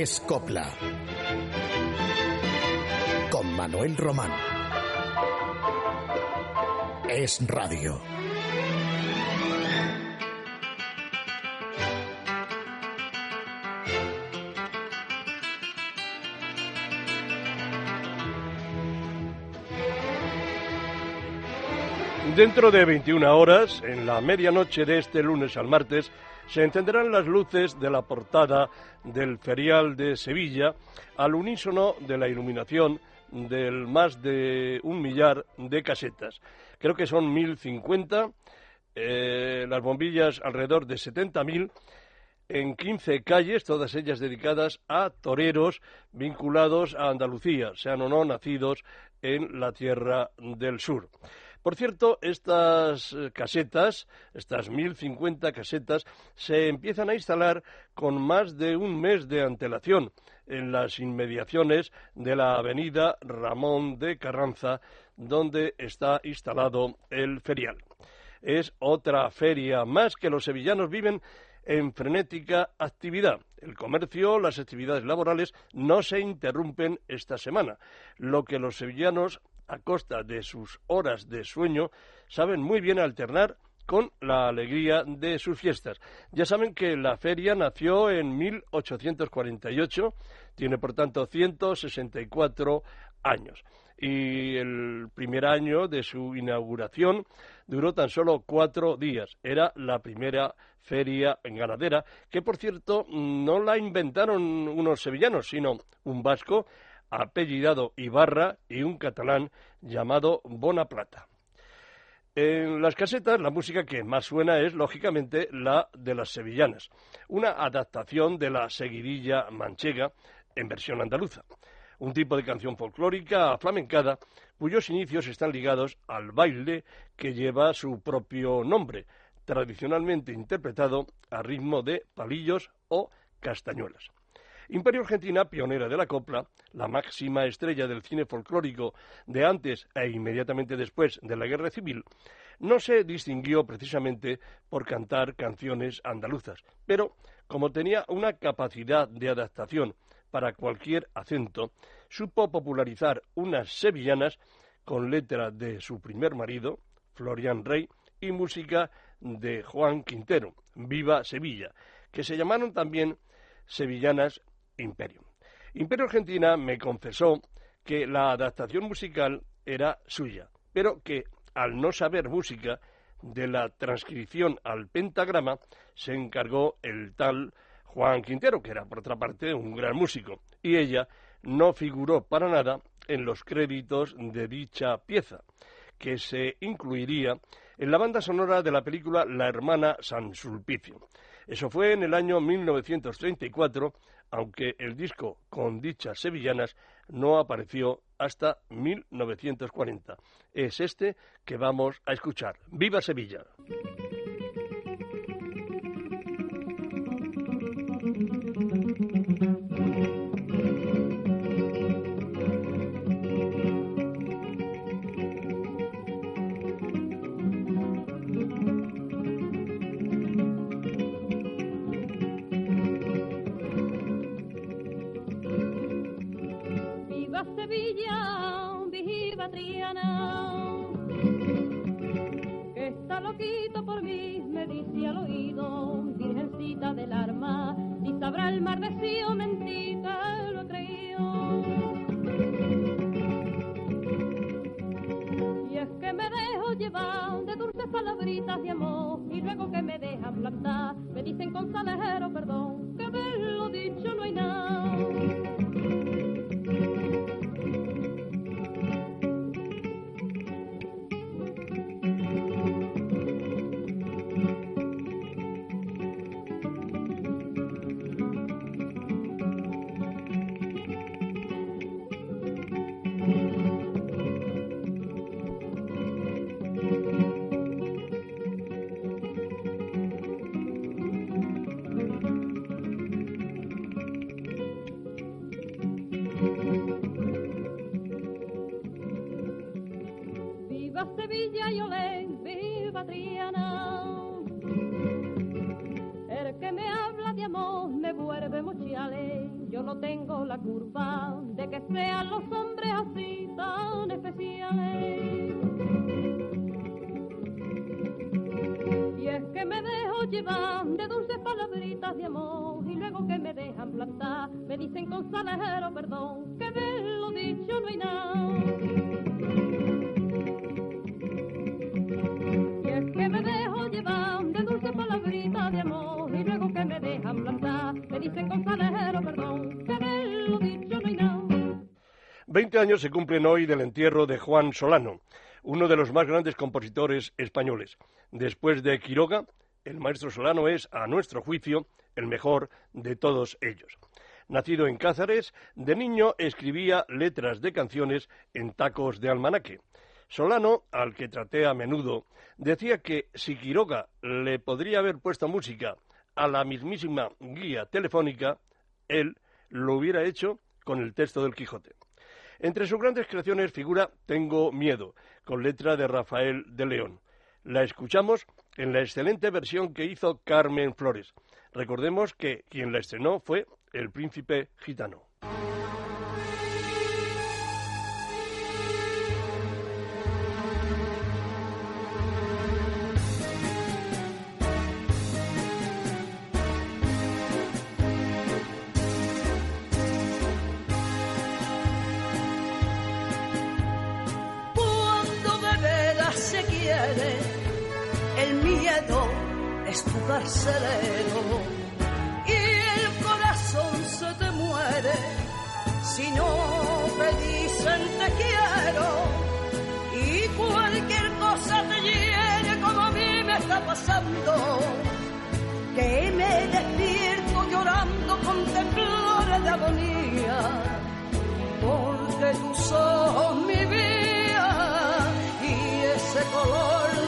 Es Copla. Con Manuel Román. Es Radio. Dentro de 21 horas, en la medianoche de este lunes al martes, se encenderán las luces de la portada del ferial de Sevilla al unísono de la iluminación del más de un millar de casetas. Creo que son 1.050, eh, las bombillas alrededor de 70.000 en 15 calles, todas ellas dedicadas a toreros vinculados a Andalucía, sean o no nacidos en la Tierra del Sur. Por cierto, estas eh, casetas, estas 1050 casetas, se empiezan a instalar con más de un mes de antelación en las inmediaciones de la avenida Ramón de Carranza, donde está instalado el ferial. Es otra feria más que los sevillanos viven en frenética actividad. El comercio, las actividades laborales no se interrumpen esta semana, lo que los sevillanos a costa de sus horas de sueño, saben muy bien alternar con la alegría de sus fiestas. Ya saben que la feria nació en 1848, tiene por tanto 164 años. Y el primer año de su inauguración duró tan solo cuatro días. Era la primera feria ganadera, que por cierto no la inventaron unos sevillanos, sino un vasco apellidado Ibarra y un catalán llamado Bonaplata. En las casetas la música que más suena es, lógicamente, la de las sevillanas, una adaptación de la seguidilla manchega en versión andaluza, un tipo de canción folclórica flamencada cuyos inicios están ligados al baile que lleva su propio nombre, tradicionalmente interpretado a ritmo de palillos o castañuelas. Imperio Argentina, pionera de la copla, la máxima estrella del cine folclórico de antes e inmediatamente después de la Guerra Civil, no se distinguió precisamente por cantar canciones andaluzas, pero como tenía una capacidad de adaptación para cualquier acento, supo popularizar unas sevillanas con letra de su primer marido, Florian Rey, y música de Juan Quintero, Viva Sevilla, que se llamaron también sevillanas Imperio. Imperio Argentina me confesó que la adaptación musical era suya, pero que al no saber música de la transcripción al pentagrama se encargó el tal Juan Quintero, que era por otra parte un gran músico, y ella no figuró para nada en los créditos de dicha pieza, que se incluiría en la banda sonora de la película La hermana San Sulpicio. Eso fue en el año 1934 aunque el disco con dichas sevillanas no apareció hasta 1940. Es este que vamos a escuchar. ¡Viva Sevilla! Veinte años se cumplen hoy del entierro de Juan Solano, uno de los más grandes compositores españoles. Después de Quiroga, el maestro Solano es, a nuestro juicio, el mejor de todos ellos. Nacido en Cáceres, de niño escribía letras de canciones en tacos de almanaque. Solano, al que traté a menudo, decía que si Quiroga le podría haber puesto música a la mismísima guía telefónica, él lo hubiera hecho con el texto del Quijote. Entre sus grandes creaciones figura Tengo miedo, con letra de Rafael de León. La escuchamos en la excelente versión que hizo Carmen Flores. Recordemos que quien la estrenó fue el príncipe gitano. Tu carcelero y el corazón se te muere. Si no te dicen te quiero y cualquier cosa te hiere como a mí me está pasando que me despierto llorando con temblores de agonía porque tus ojos mi vida y ese color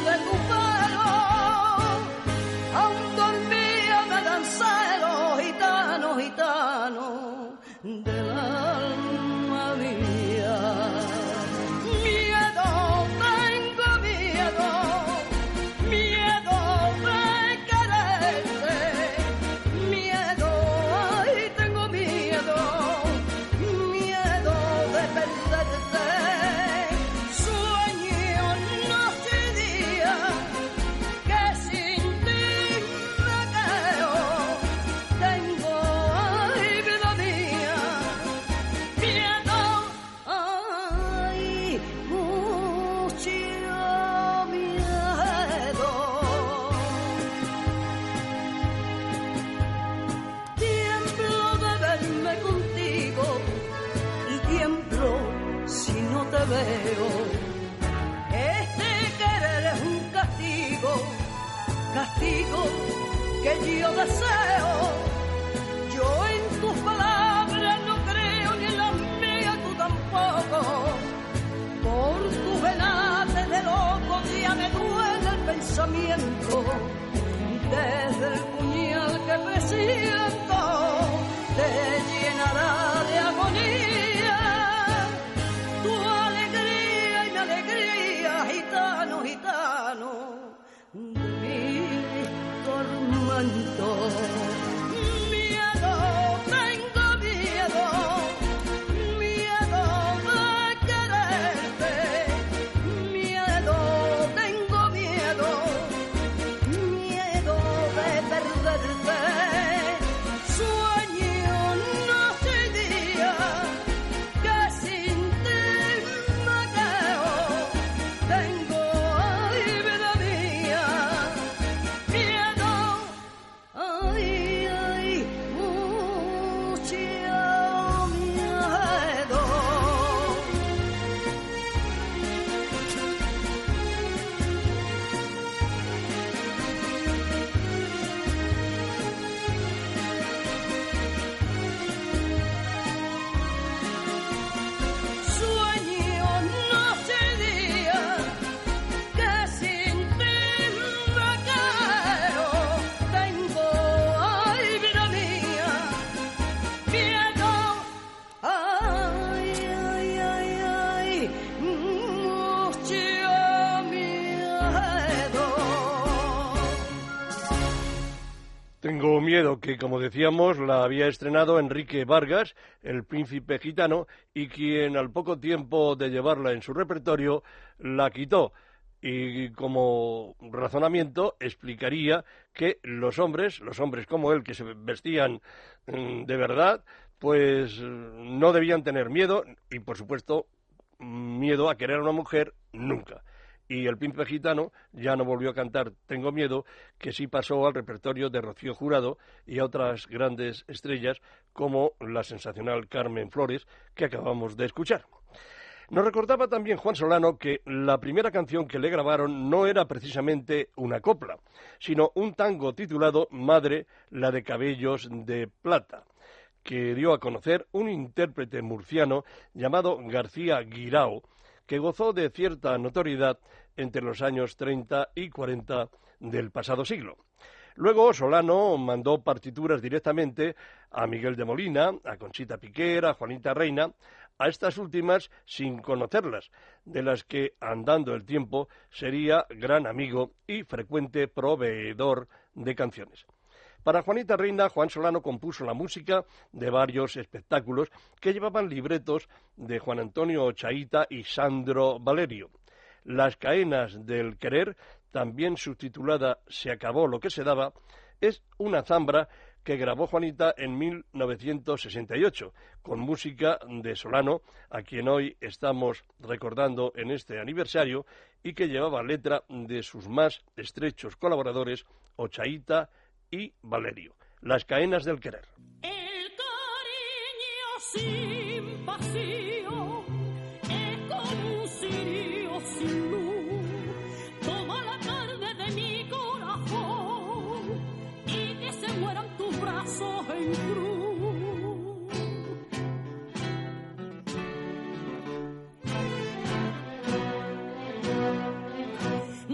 que yo deseo. Yo en tus palabras no creo ni en las mías tú tampoco. Por tu velate de loco ya me duele el pensamiento desde el puñal que presiento te llenará de agonía world. Que, como decíamos, la había estrenado Enrique Vargas, el príncipe gitano, y quien al poco tiempo de llevarla en su repertorio la quitó. Y como razonamiento explicaría que los hombres, los hombres como él, que se vestían mm, de verdad, pues no debían tener miedo y, por supuesto, miedo a querer a una mujer nunca y el príncipe gitano ya no volvió a cantar Tengo miedo, que sí pasó al repertorio de Rocío Jurado y a otras grandes estrellas como la sensacional Carmen Flores que acabamos de escuchar. Nos recordaba también Juan Solano que la primera canción que le grabaron no era precisamente una copla, sino un tango titulado Madre, la de cabellos de plata, que dio a conocer un intérprete murciano llamado García Guirao, que gozó de cierta notoriedad entre los años 30 y 40 del pasado siglo. Luego Solano mandó partituras directamente a Miguel de Molina, a Conchita Piquer, a Juanita Reina, a estas últimas sin conocerlas, de las que, andando el tiempo, sería gran amigo y frecuente proveedor de canciones. Para Juanita Reina, Juan Solano compuso la música de varios espectáculos que llevaban libretos de Juan Antonio Chaita y Sandro Valerio. Las caenas del querer, también subtitulada Se acabó lo que se daba, es una zambra que grabó Juanita en 1968, con música de Solano, a quien hoy estamos recordando en este aniversario, y que llevaba letra de sus más estrechos colaboradores, Ochaíta y Valerio. Las caenas del querer. El cariño Toma la tarde de mi corazón y que se mueran tus brazos en cruz.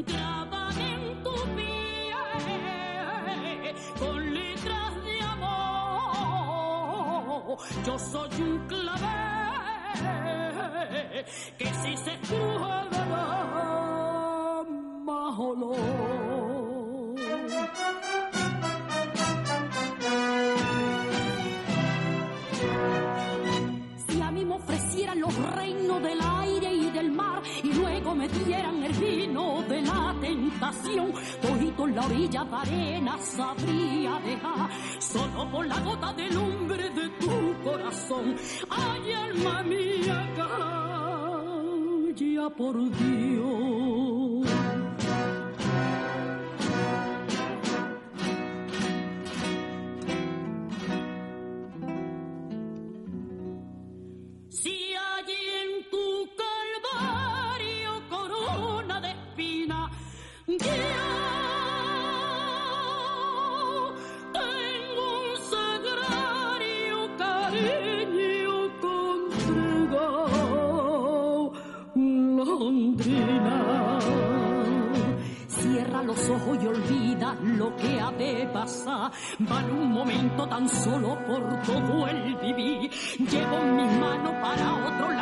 Graba en tu piel con letras de amor. Yo soy un clavel que si se cruje le da más olor. Si a mí me ofrecieran los reinos del mar y luego me dieran el vino de la tentación, todito en la orilla de arena sabría dejar, solo por la gota de lumbre de tu corazón. Ay, alma mía, calla por Dios. Pasar. Vale un momento tan solo por todo el vivir. Llevo en mis manos para otro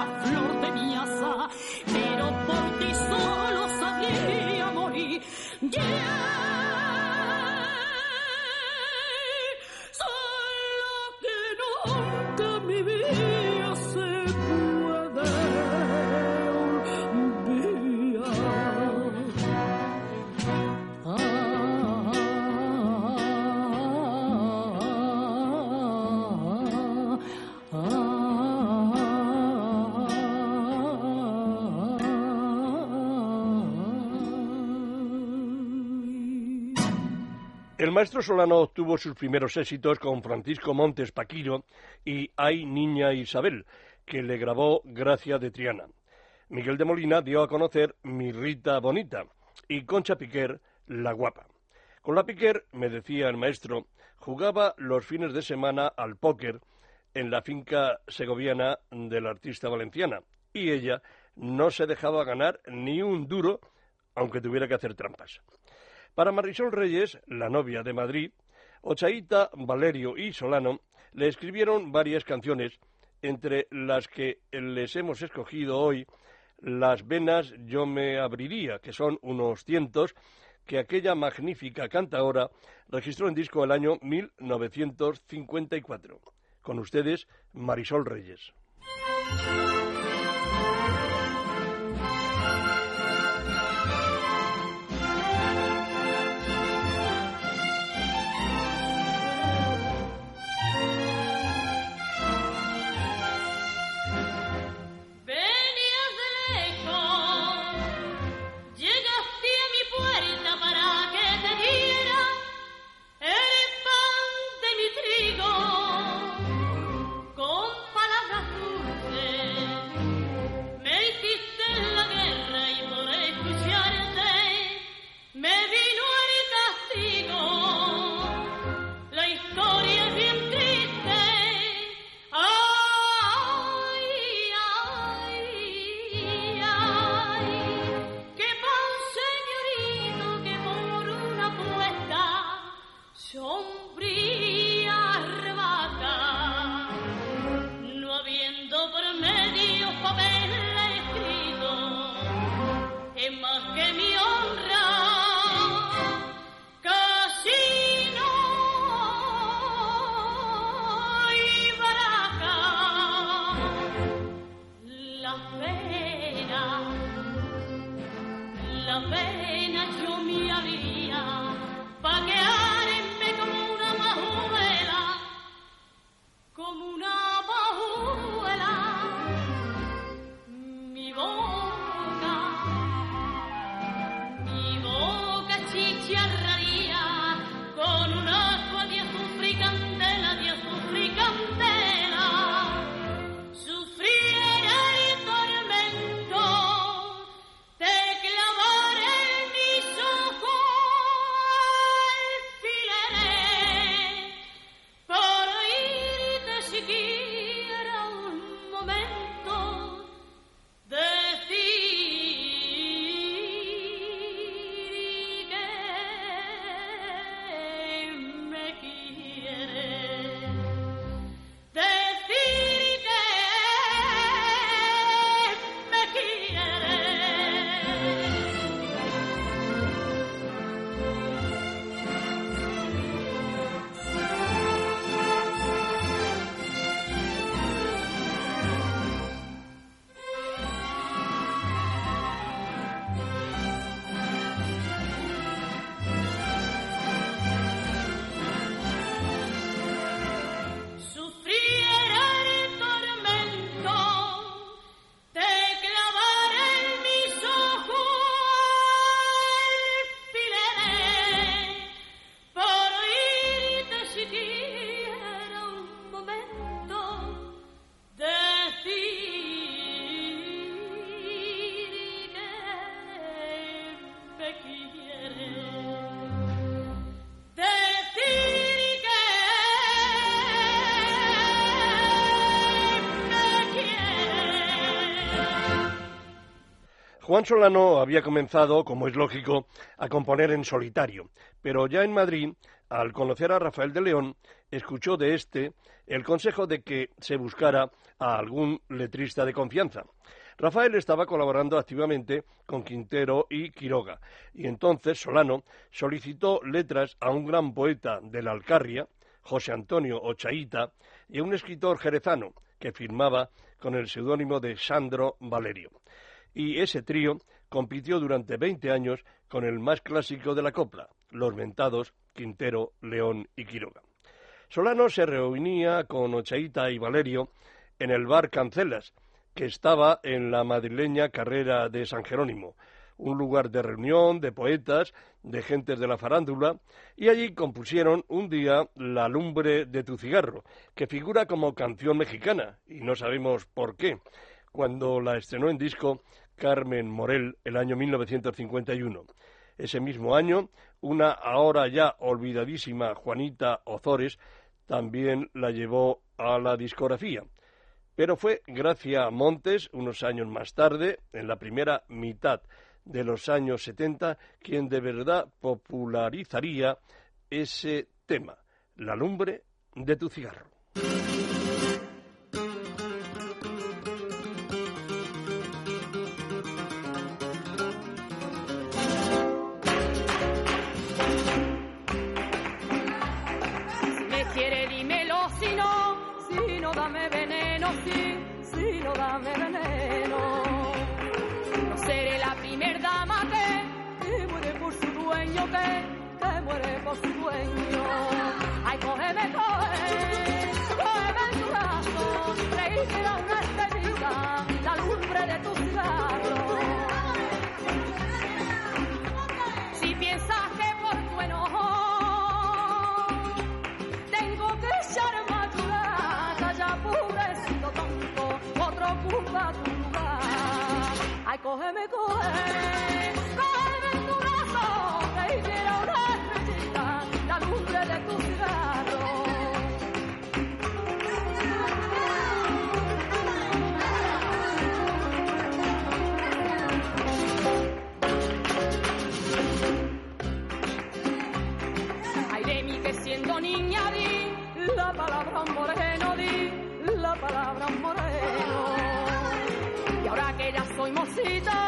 maestro Solano obtuvo sus primeros éxitos con Francisco Montes Paquiro y Ay Niña Isabel, que le grabó Gracia de Triana. Miguel de Molina dio a conocer Mi Rita Bonita y Concha Piquer La Guapa. Con la Piquer, me decía el maestro, jugaba los fines de semana al póker en la finca segoviana de la artista valenciana y ella no se dejaba ganar ni un duro aunque tuviera que hacer trampas. Para Marisol Reyes, la novia de Madrid, Ochaíta, Valerio y Solano le escribieron varias canciones, entre las que les hemos escogido hoy Las venas yo me abriría, que son unos cientos que aquella magnífica cantaora registró en disco el año 1954. Con ustedes, Marisol Reyes. Juan Solano había comenzado, como es lógico, a componer en solitario, pero ya en Madrid, al conocer a Rafael de León, escuchó de éste el consejo de que se buscara a algún letrista de confianza. Rafael estaba colaborando activamente con Quintero y Quiroga, y entonces Solano solicitó letras a un gran poeta de la Alcarria, José Antonio Ochaíta, y a un escritor jerezano que firmaba con el seudónimo de Sandro Valerio y ese trío compitió durante 20 años con el más clásico de la copla, los mentados Quintero, León y Quiroga. Solano se reunía con Ochaíta y Valerio en el bar Cancelas, que estaba en la madrileña carrera de San Jerónimo, un lugar de reunión de poetas, de gentes de la farándula, y allí compusieron un día La lumbre de tu cigarro, que figura como canción mexicana, y no sabemos por qué. Cuando la estrenó en disco, Carmen Morel el año 1951. Ese mismo año, una ahora ya olvidadísima Juanita Ozores también la llevó a la discografía. Pero fue Gracia Montes, unos años más tarde, en la primera mitad de los años 70, quien de verdad popularizaría ese tema, la lumbre de tu cigarro. Ocupa tu lugar. Ay, ya soy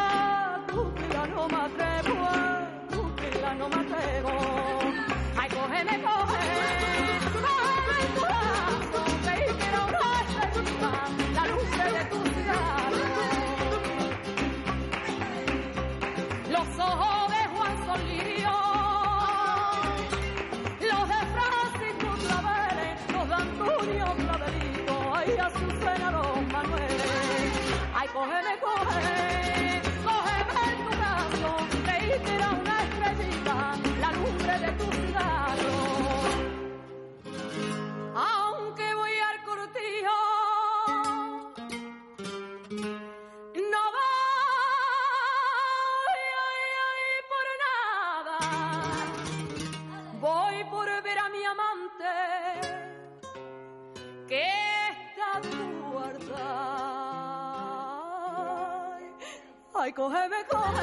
Ay, cógeme, cógeme,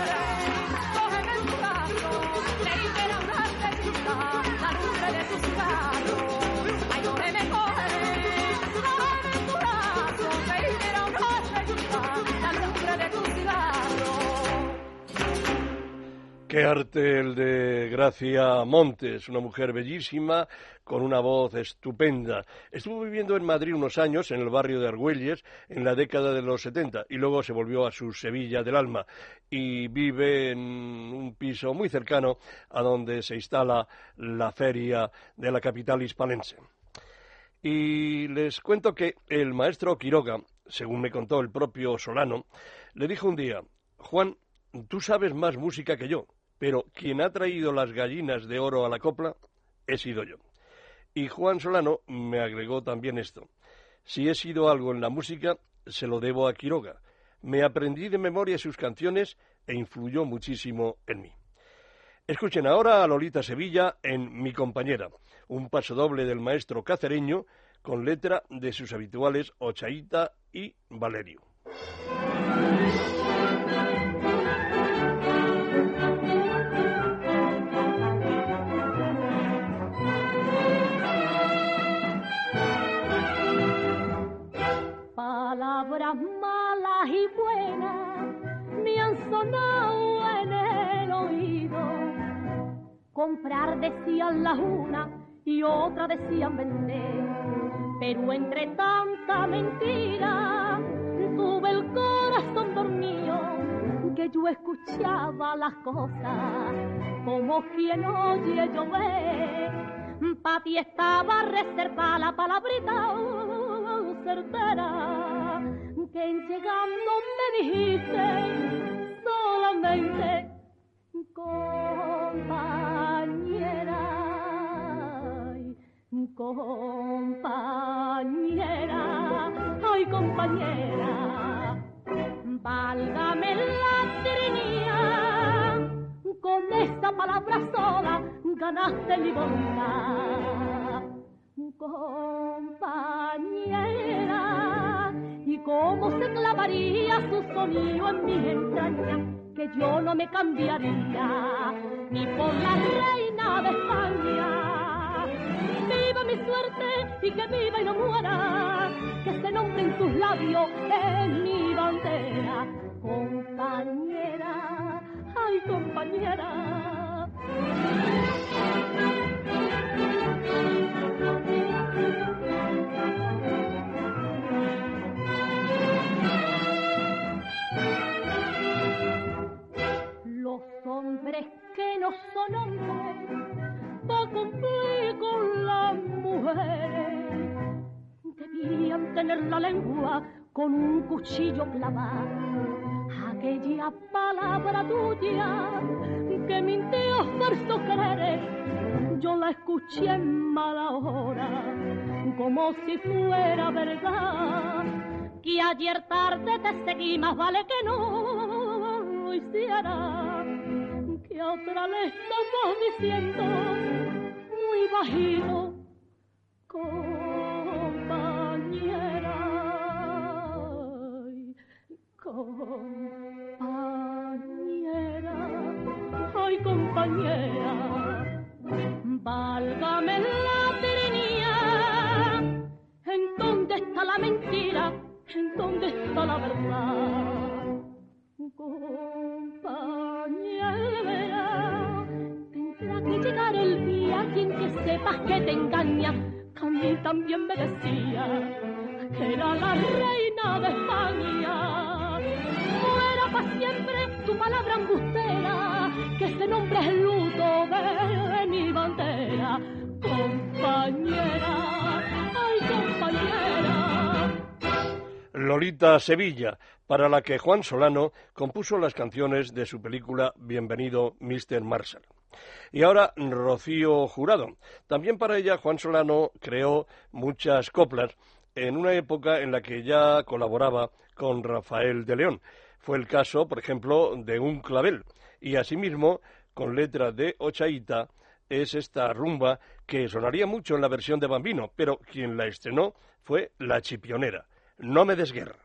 cógeme tu brazo. Una estrellita, la lumbre de tu cigarro. Qué arte el de Gracia Montes, una mujer bellísima con una voz estupenda. Estuvo viviendo en Madrid unos años, en el barrio de Argüelles, en la década de los 70, y luego se volvió a su Sevilla del alma y vive en un piso muy cercano a donde se instala la feria de la capital hispalense. Y les cuento que el maestro Quiroga, según me contó el propio Solano, le dijo un día, Juan, tú sabes más música que yo, pero quien ha traído las gallinas de oro a la copla he sido yo. Y Juan Solano me agregó también esto. Si he sido algo en la música, se lo debo a Quiroga. Me aprendí de memoria sus canciones e influyó muchísimo en mí. Escuchen ahora a Lolita Sevilla en Mi compañera, un pasodoble del maestro cacereño con letra de sus habituales Ochaíta y Valerio. Malas y buenas me han sonado en el oído. Comprar decían las una y otra decían vender. Pero entre tanta mentira tuve el corazón dormido que yo escuchaba las cosas como quien oye llover. Pa' ti estaba reservada la palabrita uh, certera que en llegando me dijiste solamente compañera, compañera, ay compañera, válgame la tiranía, con esta palabra sola ganaste mi voluntad. Compañera, cómo se clavaría su sonido en mi entraña, que yo no me cambiaría ni por la reina de España. Viva mi suerte y que viva y no muera, que se nombre en tus labios en mi bandera. Compañera, ay compañera. Son hombres para cumplir con las mujeres. Debían tener la lengua con un cuchillo clavado. Aquella palabra tuya que mintió por querer, yo la escuché en mala hora, como si fuera verdad. Que ayer tarde te seguí, más vale que no lo hiciera. Que otra le estamos diciendo muy bajito, compañera. Compañera, ay compañera, válgame la tiranía. ¿En dónde está la mentira? ¿En dónde está la verdad? Compañera, sepas que te engaña. A mí también me decía que era la reina de España para siempre tu palabra embustera, que ese nombre es luto de mi bandera, compañera, ay compañera. Lolita Sevilla, para la que Juan Solano compuso las canciones de su película Bienvenido, Mr. Marshall. Y ahora Rocío Jurado. También para ella Juan Solano creó muchas coplas en una época en la que ya colaboraba con Rafael de León. Fue el caso, por ejemplo, de un clavel. Y asimismo, con letra de Ochaíta, es esta rumba que sonaría mucho en la versión de Bambino, pero quien la estrenó fue La Chipionera. No me desguerra.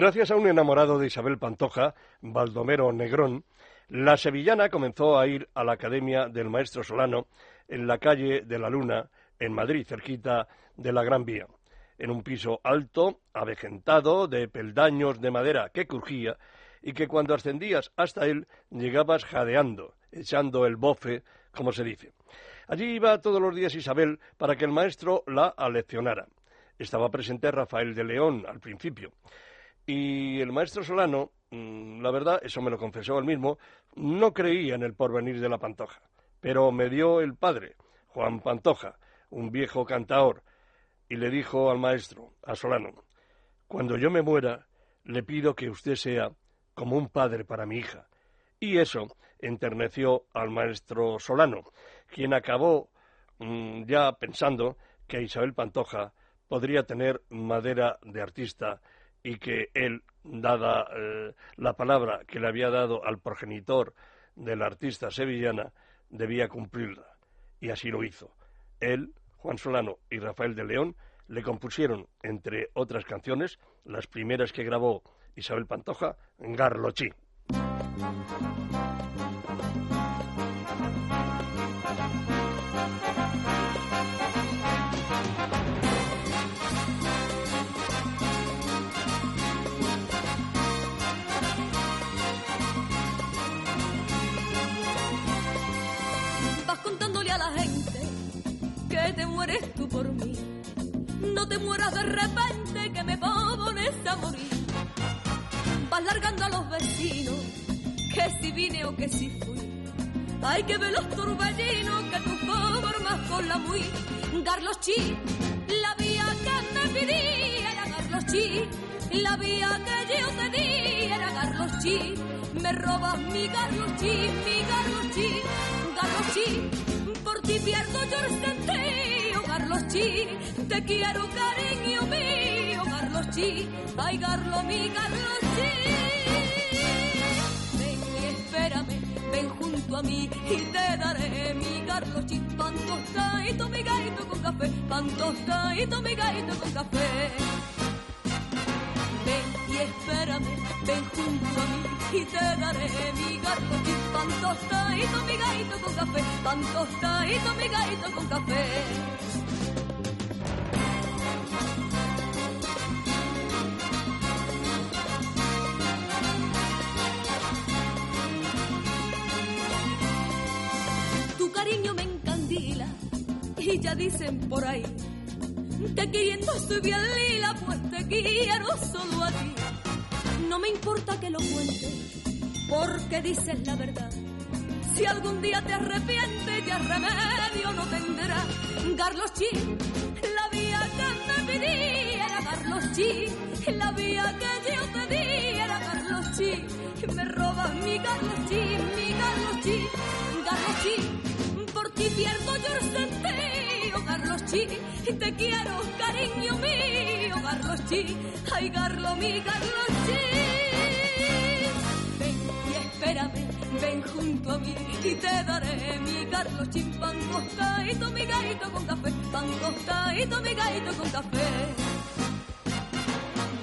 Gracias a un enamorado de Isabel Pantoja, Baldomero Negrón, la sevillana comenzó a ir a la Academia del Maestro Solano en la calle de la Luna, en Madrid, cerquita de la Gran Vía. en un piso alto, avejentado, de peldaños de madera que crujía, y que cuando ascendías hasta él llegabas jadeando, echando el bofe, como se dice. Allí iba todos los días Isabel para que el maestro la aleccionara. Estaba presente Rafael de León al principio. Y el maestro Solano, mm, la verdad, eso me lo confesó él mismo, no creía en el porvenir de la Pantoja. Pero me dio el padre, Juan Pantoja, un viejo cantaor, y le dijo al maestro, a Solano, cuando yo me muera, le pido que usted sea como un padre para mi hija. Y eso enterneció al maestro Solano, quien acabó mm, ya pensando que Isabel Pantoja podría tener madera de artista y que él, dada eh, la palabra que le había dado al progenitor de la artista sevillana, debía cumplirla. Y así lo hizo. Él, Juan Solano y Rafael de León le compusieron, entre otras canciones, las primeras que grabó Isabel Pantoja, Garlochí. Mueras de repente que me pones a morir. Vas largando a los vecinos que si vine o que si fui. Hay que ver los turbellinos que tú formas con la muy. Carlos Chi, la vía que me pedí era Carlos Chi. La vía que yo te di era Carlos Chi. Me robas mi Carlos Chi, mi Carlos Chi. Carlos Chi, por ti pierdo yo el sentido, Carlos Chi. Te quiero, cariño mío, Carlos Chi. Ay, Carlos, mi Carlos Chi. Ven y espérame, ven junto a mí y te daré mi Carlos Chi. Pan tostadito, mi gaito con café, pan tostadito, mi gaito con café. Ven y espérame, ven junto a mí y te daré mi garrochín, pan tostadito, mi gaito con café, pan tostadito, mi gaito con café. Me encandila y ya dicen por ahí que queriendo estoy bien lila, pues te quiero solo a ti. No me importa que lo cuentes, porque dices la verdad. Si algún día te arrepientes, ya remedio no tendrá. Carlos Chi, la vía que me pedí era Carlos Chi, la vía que yo te di era Carlos Chi. Me robas mi Carlos Chi, sentido, Carlos Chi, te quiero, cariño mío, Carlos Chi, ay, Carlos, mi Carlos Chi. Ven y espérame, ven junto a mí y te daré mi Carlos Chi, pan tostadito, mi gaito con café, pan tostadito, mi gaito con café.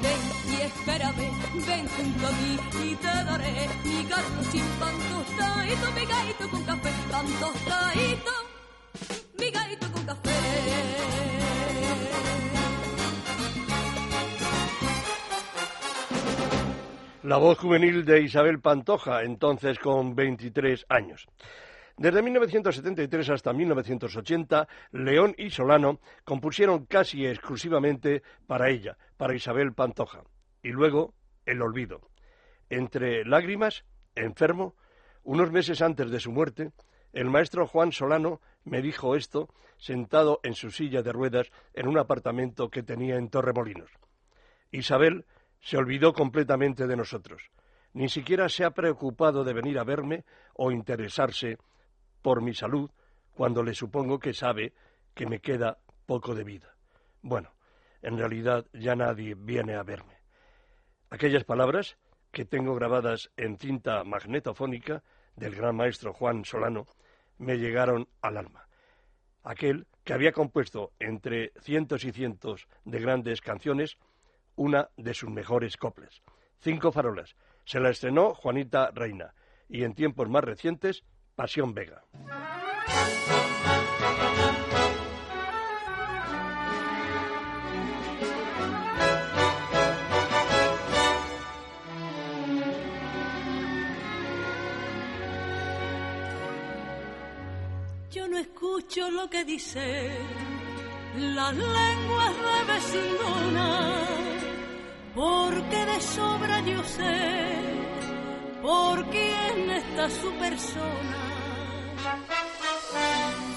Ven y espérame, ven junto a mí y te daré mi Carlos Chi, pan tostadito, mi gaito con café, pan tostadito, La voz juvenil de Isabel Pantoja, entonces con 23 años. Desde 1973 hasta 1980, León y Solano compusieron casi exclusivamente para ella, para Isabel Pantoja. Y luego, el olvido. Entre lágrimas, enfermo, unos meses antes de su muerte, el maestro Juan Solano me dijo esto sentado en su silla de ruedas en un apartamento que tenía en Torremolinos. Isabel se olvidó completamente de nosotros. Ni siquiera se ha preocupado de venir a verme o interesarse por mi salud cuando le supongo que sabe que me queda poco de vida. Bueno, en realidad ya nadie viene a verme. Aquellas palabras que tengo grabadas en cinta magnetofónica del gran maestro Juan Solano me llegaron al alma. Aquel que había compuesto entre cientos y cientos de grandes canciones una de sus mejores coplas. Cinco farolas. Se la estrenó Juanita Reina y en tiempos más recientes, Pasión Vega. Yo no escucho lo que dicen las lenguas de vecinas porque de sobra yo sé por quién está su persona.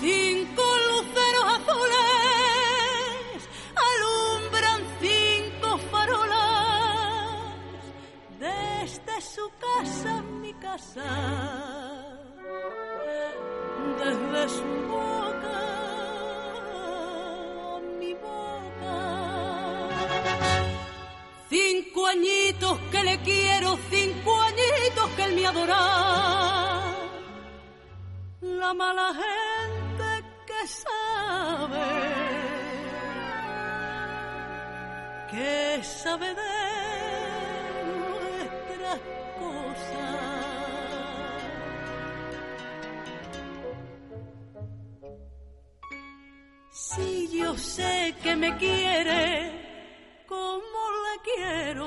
Cinco luceros azules alumbran cinco farolas desde su casa mi casa desde su boca que le quiero, cinco añitos que él me adora. La mala gente que sabe, que sabe de nuestras cosas. Si yo sé que me quiere como le quiero,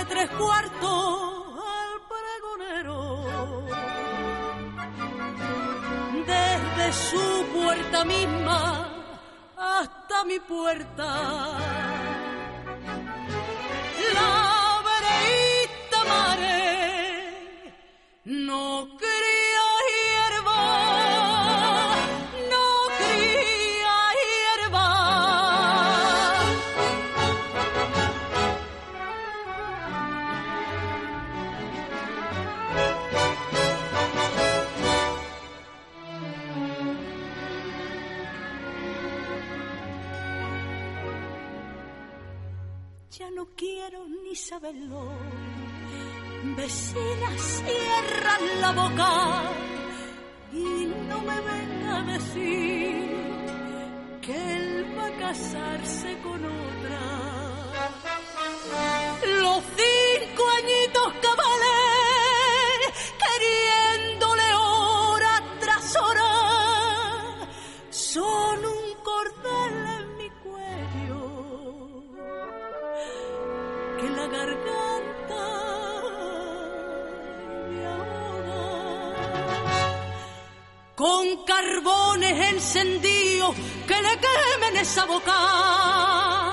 darle tres cuartos al pregonero. Desde su puerta misma hasta mi puerta. La vereíta mare no cría quiero ni saberlo. Vecina, cierra la boca y no me venga a decir que él va a casarse con otra. Esa boca.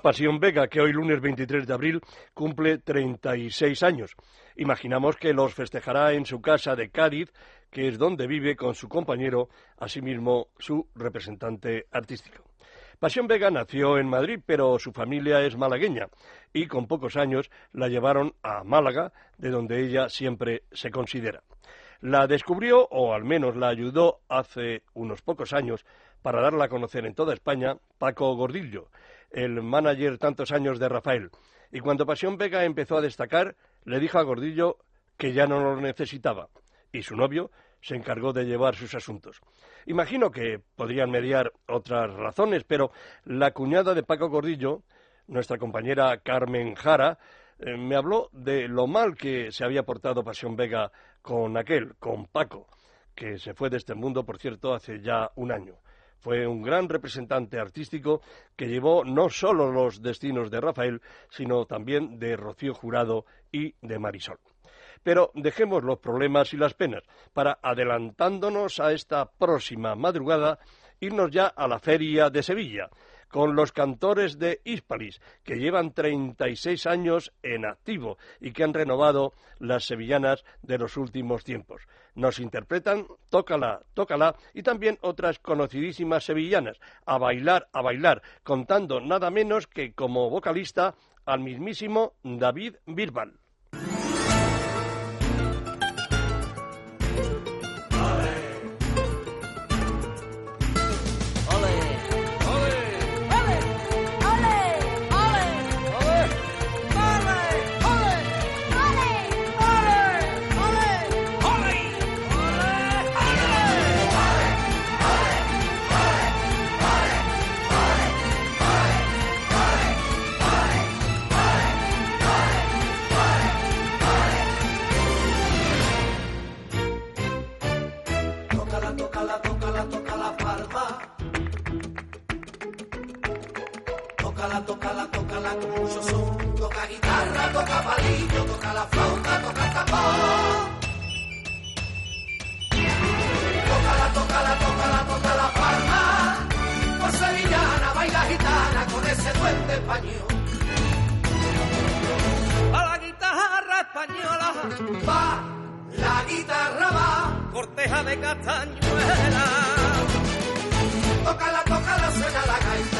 Pasión Vega, que hoy lunes 23 de abril cumple 36 años. Imaginamos que los festejará en su casa de Cádiz, que es donde vive con su compañero, asimismo su representante artístico. Pasión Vega nació en Madrid, pero su familia es malagueña y con pocos años la llevaron a Málaga, de donde ella siempre se considera. La descubrió, o al menos la ayudó hace unos pocos años, para darla a conocer en toda España, Paco Gordillo, el manager tantos años de Rafael. Y cuando Pasión Vega empezó a destacar, le dijo a Gordillo que ya no lo necesitaba. Y su novio se encargó de llevar sus asuntos. Imagino que podrían mediar otras razones, pero la cuñada de Paco Gordillo, nuestra compañera Carmen Jara, eh, me habló de lo mal que se había portado Pasión Vega con aquel, con Paco, que se fue de este mundo, por cierto, hace ya un año. Fue un gran representante artístico que llevó no solo los destinos de Rafael, sino también de Rocío Jurado y de Marisol. Pero dejemos los problemas y las penas para, adelantándonos a esta próxima madrugada, irnos ya a la feria de Sevilla, con los cantores de Hispalis, que llevan 36 años en activo y que han renovado las sevillanas de los últimos tiempos. Nos interpretan Tócala, Tócala y también otras conocidísimas sevillanas, A bailar, a bailar, contando nada menos que como vocalista al mismísimo David Birbal. tócala, tócala, tócala con mucho son. Toca guitarra, toca palillo, toca la flauta, toca el tambor. Tócala, tócala, tócala, toca la palma. Por sevillana, baila gitana con ese duende español. A la guitarra española va, la guitarra va, corteja de castañuela. Tócala, tócala, suena la gaita.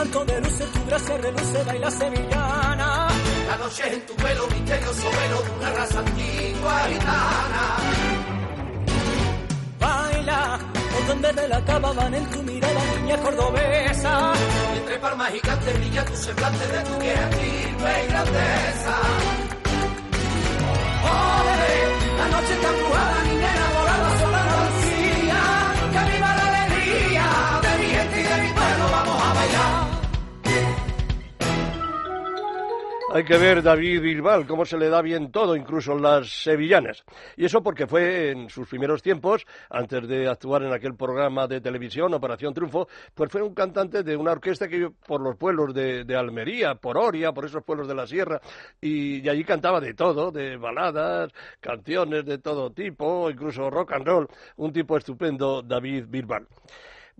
marco de luces, tu gracia reluce, baila sevillana. La noche es en tu pelo, misterio soberano de una raza antigua gitana. Baila, por donde relacaban en tu mirada, niña cordobesa. Y entre palmas y brilla tu semblante de tu vieja y grandeza. ¡Ole! La noche está ver David Bilbao, cómo se le da bien todo, incluso las sevillanas. Y eso porque fue en sus primeros tiempos, antes de actuar en aquel programa de televisión, Operación Triunfo, pues fue un cantante de una orquesta que por los pueblos de, Almería, por Oria, por esos pueblos de la sierra, y, allí cantaba de todo, de baladas, canciones de todo tipo, incluso rock and roll. Un tipo estupendo, David Bilbao.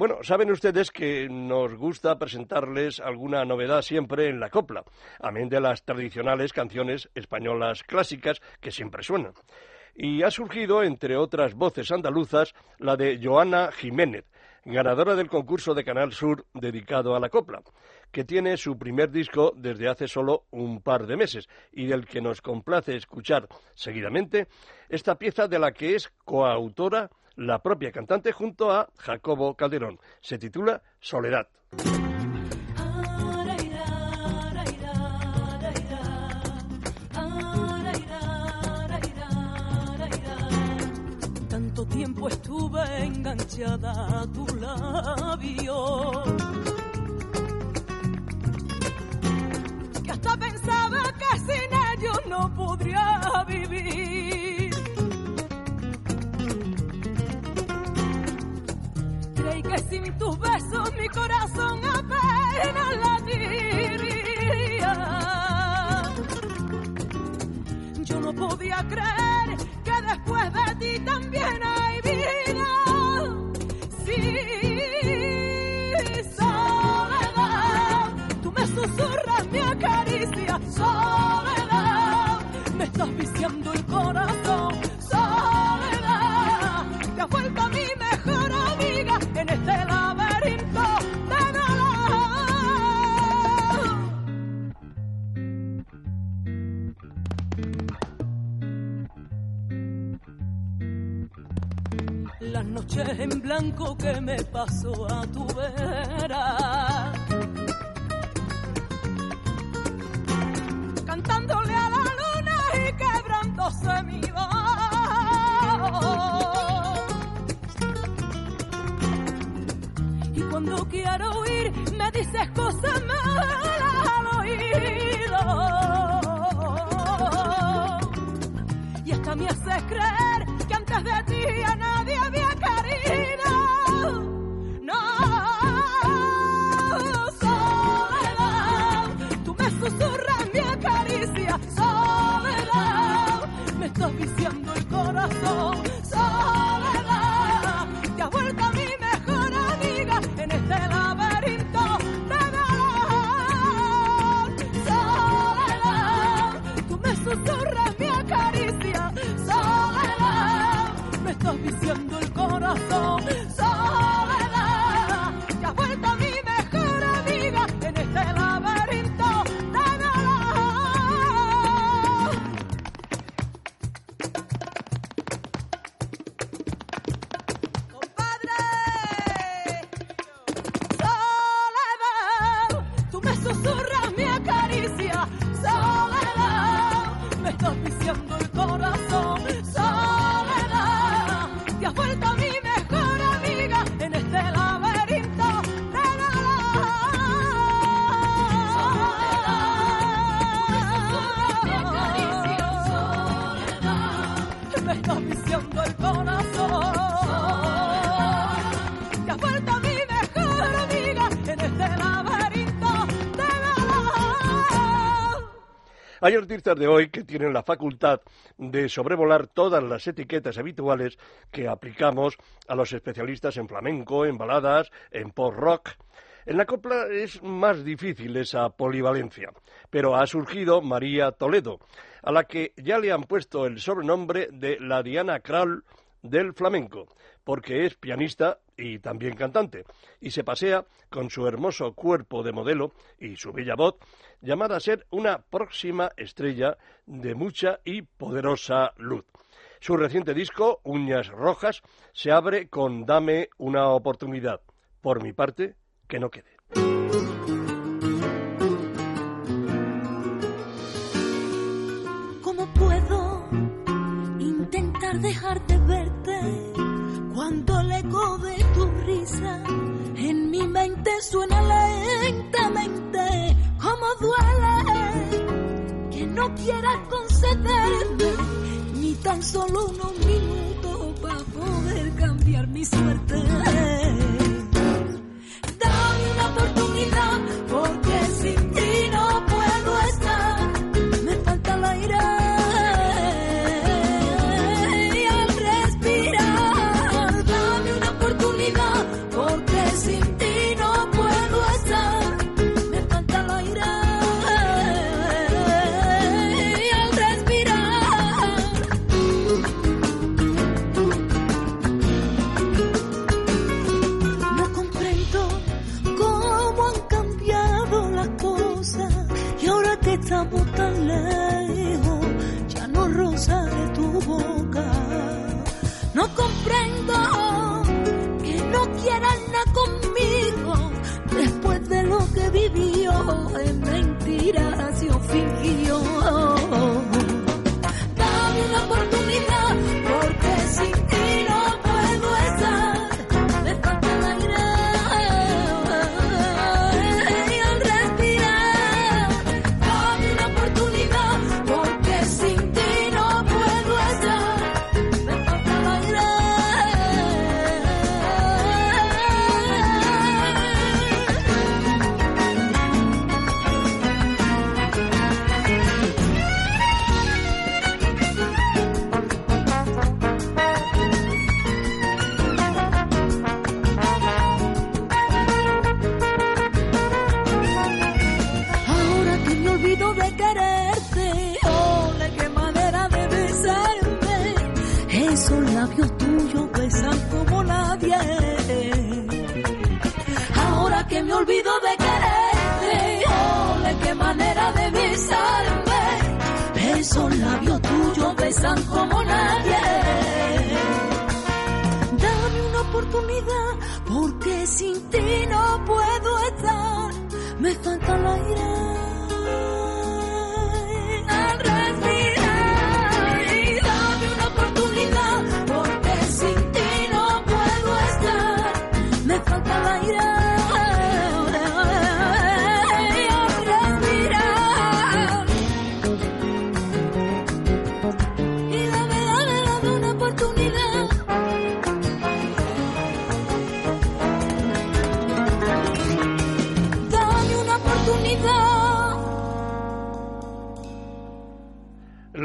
Bueno, saben ustedes que nos gusta presentarles alguna novedad siempre en la copla, amén de las tradicionales canciones españolas clásicas que siempre suenan. Y ha surgido, entre otras voces andaluzas, la de Joana Jiménez, ganadora del concurso de Canal Sur dedicado a la copla, que tiene su primer disco desde hace solo un par de meses y del que nos complace escuchar seguidamente esta pieza de la que es coautora la propia cantante junto a Jacobo Calderón. Se titula Soledad. Tanto tiempo estuve enganchada a tu labio. Que hasta pensaba que sin ellos no podría vivir. Sin tus besos mi corazón apenas latiría. Yo no podía creer que después de ti también hay que me corazón, Hay artistas de hoy que tienen la facultad de sobrevolar todas las etiquetas habituales que aplicamos a los especialistas en flamenco, en baladas, en pop rock. En la copla es más difícil esa polivalencia, pero ha surgido María Toledo, a la que ya le han puesto el sobrenombre de la Diana Krall del flamenco, porque es pianista y también cantante, y se pasea con su hermoso cuerpo de modelo y su bella voz, llamada a ser una próxima estrella de mucha y poderosa luz. Su reciente disco, Uñas Rojas, se abre con Dame una oportunidad. Por mi parte, que no quede. ¿Cómo puedo intentar dejar de verte cuando el eco de tu risa en mi mente suena lentamente? ¿Cómo duele que no quieras concederme ni tan solo unos minutos para poder cambiar mi suerte? Dame una oportunidad porque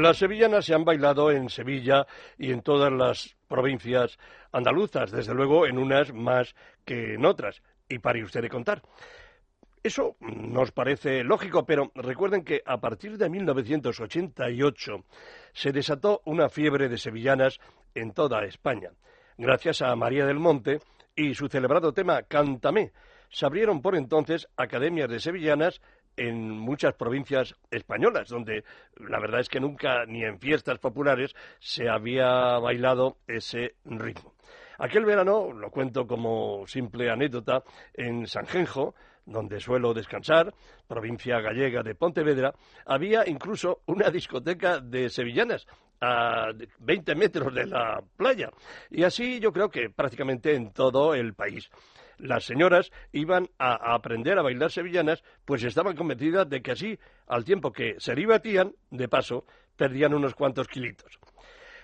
Las sevillanas se han bailado en Sevilla y en todas las provincias andaluzas, desde luego en unas más que en otras, y pare usted de contar. Eso nos parece lógico, pero recuerden que a partir de 1988 se desató una fiebre de sevillanas en toda España. Gracias a María del Monte y su celebrado tema Cántame, se abrieron por entonces academias de sevillanas en muchas provincias españolas, donde la verdad es que nunca ni en fiestas populares se había bailado ese ritmo. Aquel verano, lo cuento como simple anécdota, en Sanjenjo, donde suelo descansar, provincia gallega de Pontevedra, había incluso una discoteca de sevillanas a 20 metros de la playa. Y así yo creo que prácticamente en todo el país. Las señoras iban a aprender a bailar sevillanas, pues estaban convencidas de que así, al tiempo que se ribatían, de paso, perdían unos cuantos kilitos.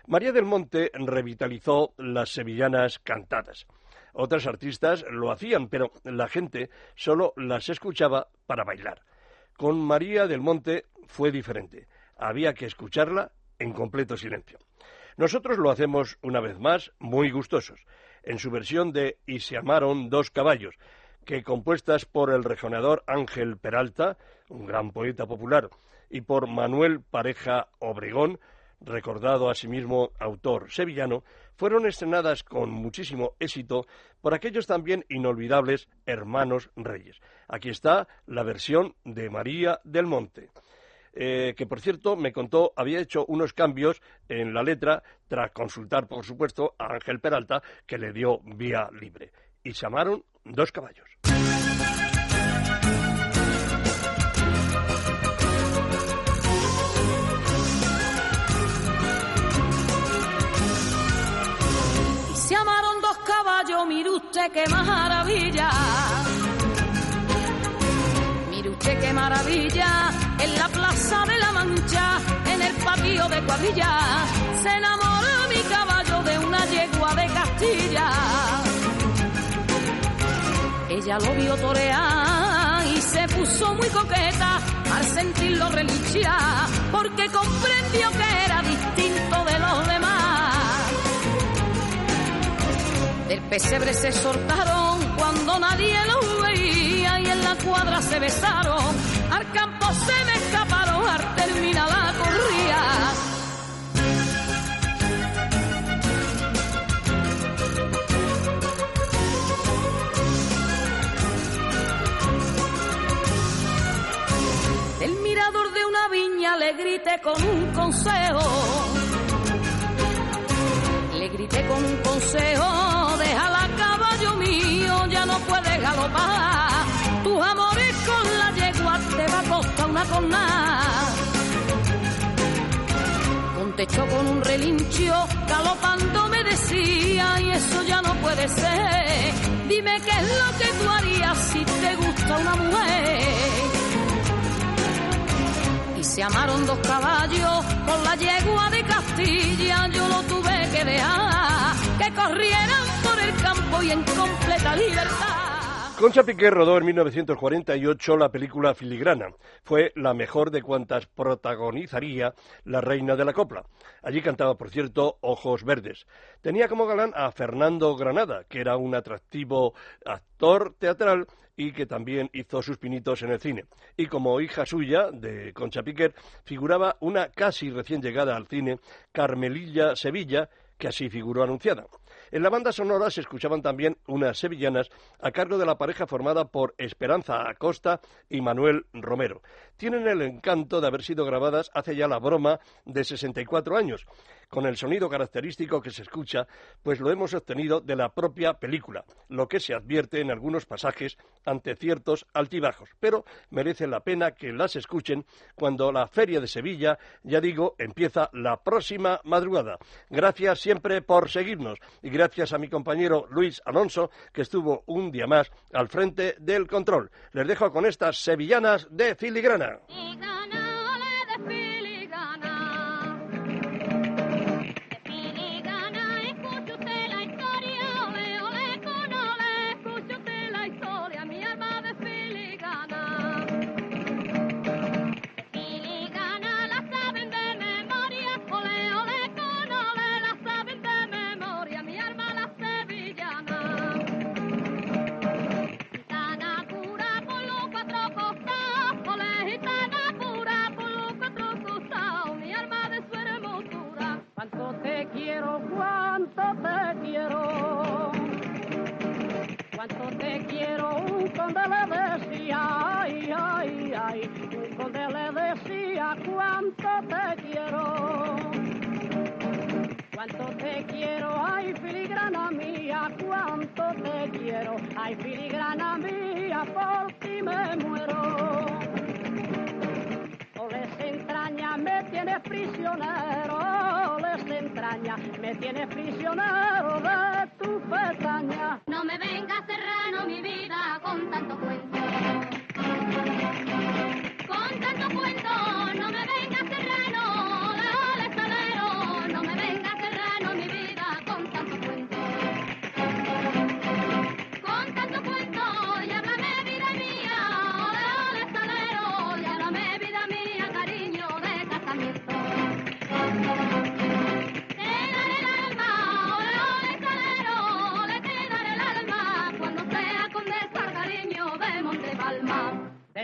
María del Monte revitalizó las sevillanas cantadas. Otras artistas lo hacían, pero la gente solo las escuchaba para bailar. Con María del Monte fue diferente. Había que escucharla en completo silencio. Nosotros lo hacemos una vez más muy gustosos, en su versión de Y se amaron dos caballos, que compuestas por el regionador Ángel Peralta, un gran poeta popular, y por Manuel Pareja Obregón, recordado asimismo autor sevillano, fueron estrenadas con muchísimo éxito por aquellos también inolvidables hermanos reyes. Aquí está la versión de María del Monte. Eh, que por cierto me contó había hecho unos cambios en la letra tras consultar por supuesto a Ángel Peralta que le dio vía libre y se llamaron dos caballos. Y se amaron dos caballos, mire qué maravilla. Mire qué maravilla, la plaza de la Mancha, en el patio de cuadrilla, se enamoró mi caballo de una yegua de Castilla. Ella lo vio torear y se puso muy coqueta al sentirlo religiar, porque comprendió que era distinto de los demás. Del pesebre se soltaron cuando nadie los veía y en la cuadra se besaron. Al campo se le grité con un consejo le grité con un consejo, déjala caballo mío, ya no puedes galopar. Tus amores con la yegua te va a costar una cornada. Contestó con un relincho, galopando me decía, y eso ya no puede ser. Dime qué es lo que tú harías si te gusta una mujer se amaron dos caballos con la yegua de Castilla. Yo lo tuve que dejar que corrieran por el campo y en completa libertad. Concha Piqué rodó en 1948 la película Filigrana. Fue la mejor de cuantas protagonizaría la reina de la copla. Allí cantaba, por cierto, Ojos Verdes. Tenía como galán a Fernando Granada, que era un atractivo actor teatral y que también hizo sus pinitos en el cine. Y como hija suya, de Concha Piquer, figuraba una casi recién llegada al cine, Carmelilla Sevilla, que así figuró anunciada. En la banda sonora se escuchaban también unas sevillanas a cargo de la pareja formada por Esperanza Acosta y Manuel Romero. Tienen el encanto de haber sido grabadas hace ya la broma de 64 años con el sonido característico que se escucha, pues lo hemos obtenido de la propia película, lo que se advierte en algunos pasajes ante ciertos altibajos. Pero merece la pena que las escuchen cuando la Feria de Sevilla, ya digo, empieza la próxima madrugada. Gracias siempre por seguirnos y gracias a mi compañero Luis Alonso, que estuvo un día más al frente del control. Les dejo con estas sevillanas de filigrana. mi grana mía, por ti me muero. les entraña, me tienes prisionero, les entraña, me tienes prisionero de tu pestaña. No me vengas serrano mi vida con tanto cuento.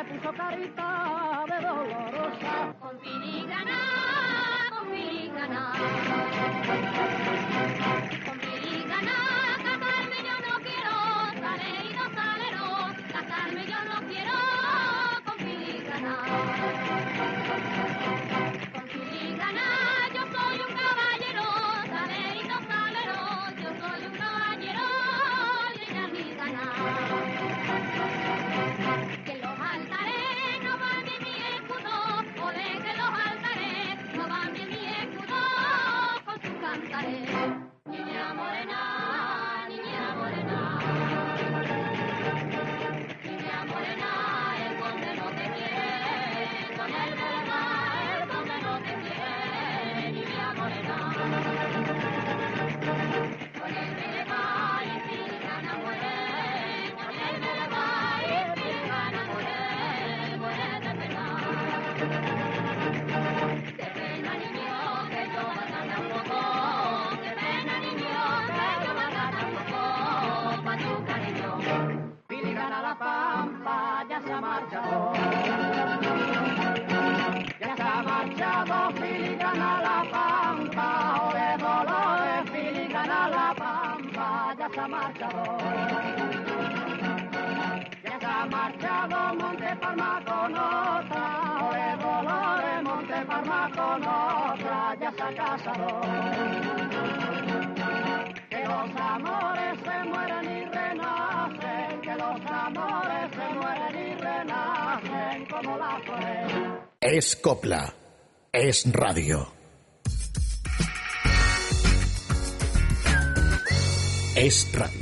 se puso carita de dolorosa. Con filigrana. Es copla, es radio. Es.